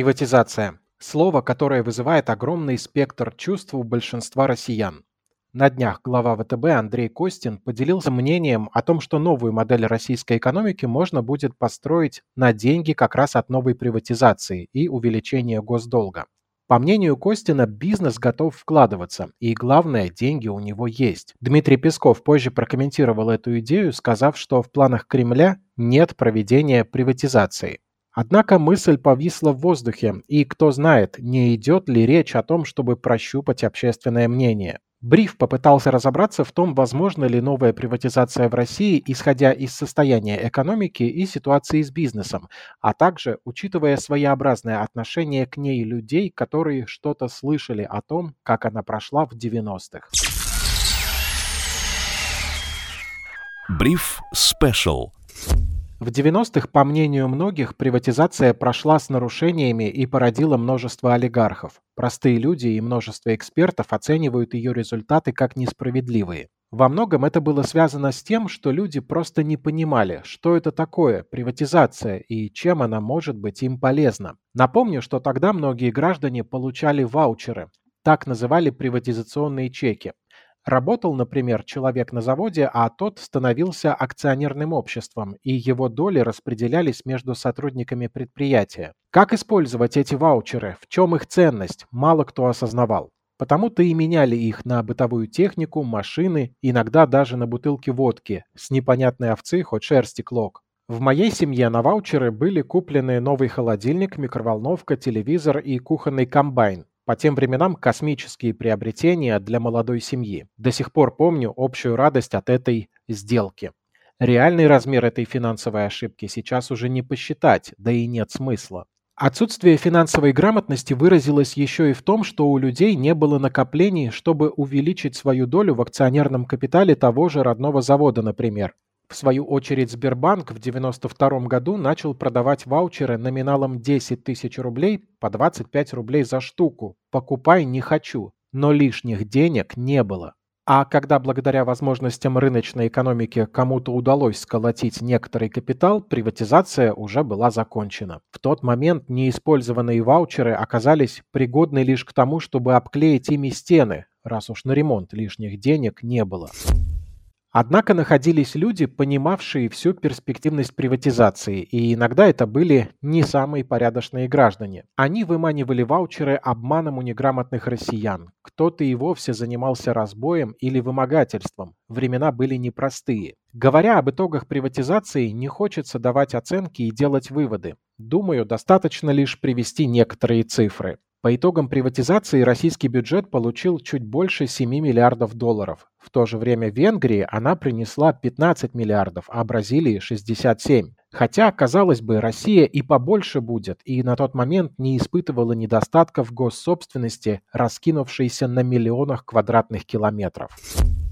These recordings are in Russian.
Приватизация. Слово, которое вызывает огромный спектр чувств у большинства россиян. На днях глава ВТБ Андрей Костин поделился мнением о том, что новую модель российской экономики можно будет построить на деньги как раз от новой приватизации и увеличения госдолга. По мнению Костина, бизнес готов вкладываться, и главное, деньги у него есть. Дмитрий Песков позже прокомментировал эту идею, сказав, что в планах Кремля нет проведения приватизации. Однако мысль повисла в воздухе, и кто знает, не идет ли речь о том, чтобы прощупать общественное мнение. Бриф попытался разобраться в том, возможна ли новая приватизация в России, исходя из состояния экономики и ситуации с бизнесом, а также учитывая своеобразное отношение к ней людей, которые что-то слышали о том, как она прошла в 90-х. Бриф Спешл в 90-х, по мнению многих, приватизация прошла с нарушениями и породила множество олигархов. Простые люди и множество экспертов оценивают ее результаты как несправедливые. Во многом это было связано с тем, что люди просто не понимали, что это такое приватизация и чем она может быть им полезна. Напомню, что тогда многие граждане получали ваучеры, так называли приватизационные чеки. Работал, например, человек на заводе, а тот становился акционерным обществом, и его доли распределялись между сотрудниками предприятия. Как использовать эти ваучеры, в чем их ценность, мало кто осознавал. Потому-то и меняли их на бытовую технику, машины, иногда даже на бутылки водки, с непонятной овцы хоть шерсти клок. В моей семье на ваучеры были куплены новый холодильник, микроволновка, телевизор и кухонный комбайн. По тем временам космические приобретения для молодой семьи. До сих пор помню общую радость от этой сделки. Реальный размер этой финансовой ошибки сейчас уже не посчитать, да и нет смысла. Отсутствие финансовой грамотности выразилось еще и в том, что у людей не было накоплений, чтобы увеличить свою долю в акционерном капитале того же родного завода, например, в свою очередь Сбербанк в 1992 году начал продавать ваучеры номиналом 10 тысяч рублей по 25 рублей за штуку. Покупай не хочу, но лишних денег не было. А когда благодаря возможностям рыночной экономики кому-то удалось сколотить некоторый капитал, приватизация уже была закончена. В тот момент неиспользованные ваучеры оказались пригодны лишь к тому, чтобы обклеить ими стены, раз уж на ремонт лишних денег не было. Однако находились люди, понимавшие всю перспективность приватизации, и иногда это были не самые порядочные граждане. Они выманивали ваучеры обманом у неграмотных россиян. Кто-то и вовсе занимался разбоем или вымогательством. Времена были непростые. Говоря об итогах приватизации, не хочется давать оценки и делать выводы. Думаю, достаточно лишь привести некоторые цифры. По итогам приватизации российский бюджет получил чуть больше 7 миллиардов долларов. В то же время Венгрии она принесла 15 миллиардов, а Бразилии 67. Хотя, казалось бы, Россия и побольше будет, и на тот момент не испытывала недостатков госсобственности, раскинувшейся на миллионах квадратных километров.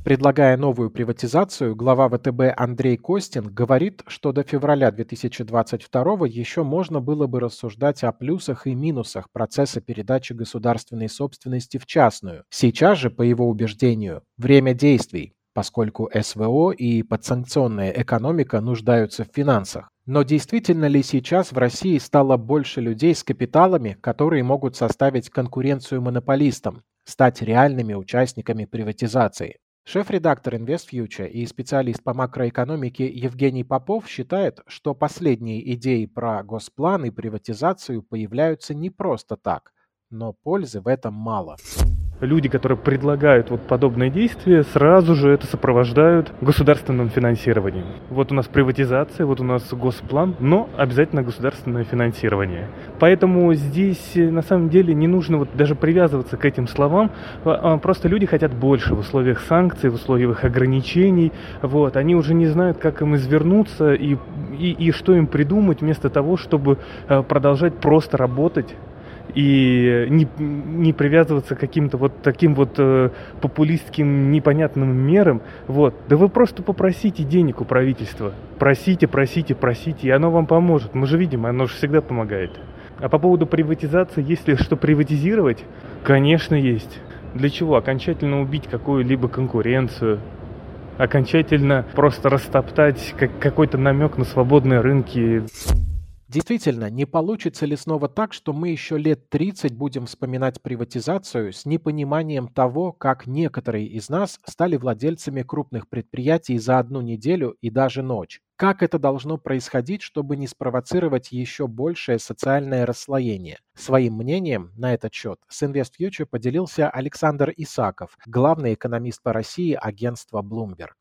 Предлагая новую приватизацию, глава ВТБ Андрей Костин говорит, что до февраля 2022 еще можно было бы рассуждать о плюсах и минусах процесса передачи государственной собственности в частную. Сейчас же, по его убеждению, время действий, поскольку СВО и подсанкционная экономика нуждаются в финансах. Но действительно ли сейчас в России стало больше людей с капиталами, которые могут составить конкуренцию монополистам, стать реальными участниками приватизации? Шеф-редактор InvestFuture и специалист по макроэкономике Евгений Попов считает, что последние идеи про госплан и приватизацию появляются не просто так, но пользы в этом мало люди, которые предлагают вот подобные действия, сразу же это сопровождают государственным финансированием. Вот у нас приватизация, вот у нас госплан, но обязательно государственное финансирование. Поэтому здесь э, на самом деле не нужно вот даже привязываться к этим словам, а, а просто люди хотят больше в условиях санкций, в условиях ограничений. Вот, они уже не знают, как им извернуться и, и, и что им придумать вместо того, чтобы э, продолжать просто работать и не, не привязываться к каким-то вот таким вот э, популистским непонятным мерам. Вот. Да вы просто попросите денег у правительства. Просите, просите, просите, и оно вам поможет. Мы же видим, оно же всегда помогает. А по поводу приватизации, есть ли что приватизировать? Конечно, есть. Для чего? Окончательно убить какую-либо конкуренцию, окончательно просто растоптать как какой-то намек на свободные рынки. Действительно, не получится ли снова так, что мы еще лет 30 будем вспоминать приватизацию с непониманием того, как некоторые из нас стали владельцами крупных предприятий за одну неделю и даже ночь? Как это должно происходить, чтобы не спровоцировать еще большее социальное расслоение? Своим мнением на этот счет с InvestFuture поделился Александр Исаков, главный экономист по России агентства Bloomberg.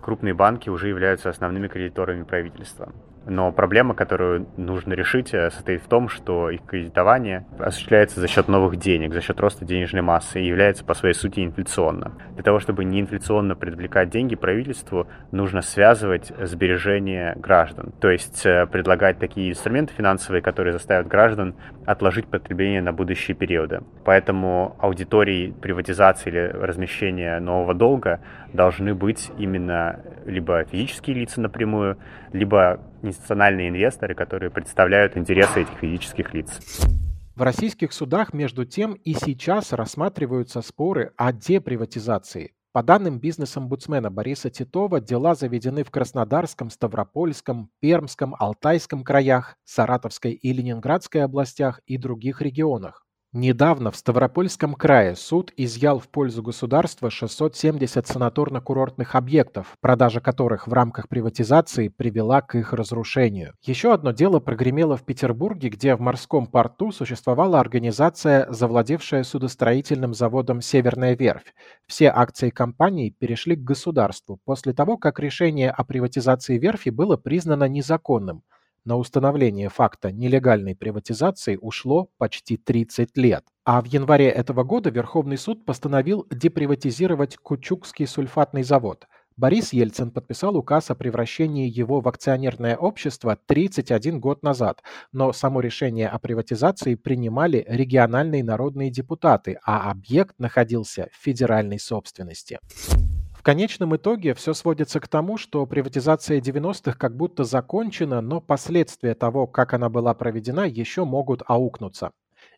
Крупные банки уже являются основными кредиторами правительства. Но проблема, которую нужно решить, э, состоит в том, что их кредитование осуществляется за счет новых денег, за счет роста денежной массы и является по своей сути инфляционно. Для того, чтобы не инфляционно привлекать деньги правительству, нужно связывать сбережения граждан, то есть э, предлагать такие инструменты финансовые, которые заставят граждан отложить потребление на будущие периоды. Поэтому аудитории приватизации или размещения нового долга должны быть именно либо физические лица напрямую, либо институциональные инвесторы, которые представляют интересы этих физических лиц. В российских судах, между тем, и сейчас рассматриваются споры о деприватизации. По данным бизнес-омбудсмена Бориса Титова, дела заведены в Краснодарском, Ставропольском, Пермском, Алтайском краях, Саратовской и Ленинградской областях и других регионах. Недавно в Ставропольском крае суд изъял в пользу государства 670 санаторно-курортных объектов, продажа которых в рамках приватизации привела к их разрушению. Еще одно дело прогремело в Петербурге, где в морском порту существовала организация, завладевшая судостроительным заводом «Северная верфь». Все акции компании перешли к государству после того, как решение о приватизации верфи было признано незаконным – на установление факта нелегальной приватизации ушло почти 30 лет. А в январе этого года Верховный суд постановил деприватизировать Кучукский сульфатный завод. Борис Ельцин подписал указ о превращении его в акционерное общество 31 год назад, но само решение о приватизации принимали региональные народные депутаты, а объект находился в федеральной собственности конечном итоге все сводится к тому, что приватизация 90-х как будто закончена, но последствия того, как она была проведена, еще могут аукнуться.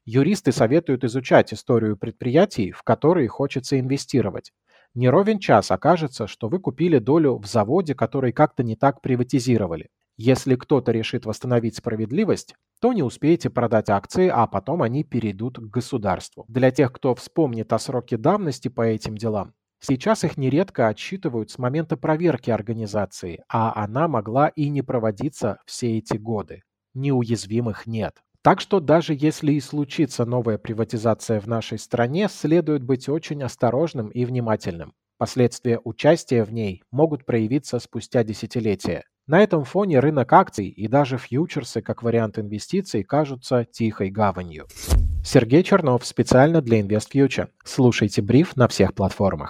Юристы советуют изучать историю предприятий, в которые хочется инвестировать. Не ровен час окажется, что вы купили долю в заводе, который как-то не так приватизировали. Если кто-то решит восстановить справедливость, то не успеете продать акции, а потом они перейдут к государству. Для тех, кто вспомнит о сроке давности по этим делам, Сейчас их нередко отсчитывают с момента проверки организации, а она могла и не проводиться все эти годы. Неуязвимых нет. Так что даже если и случится новая приватизация в нашей стране, следует быть очень осторожным и внимательным. Последствия участия в ней могут проявиться спустя десятилетия. На этом фоне рынок акций и даже фьючерсы как вариант инвестиций кажутся тихой гаванью. Сергей Чернов специально для InvestFuture. Слушайте бриф на всех платформах.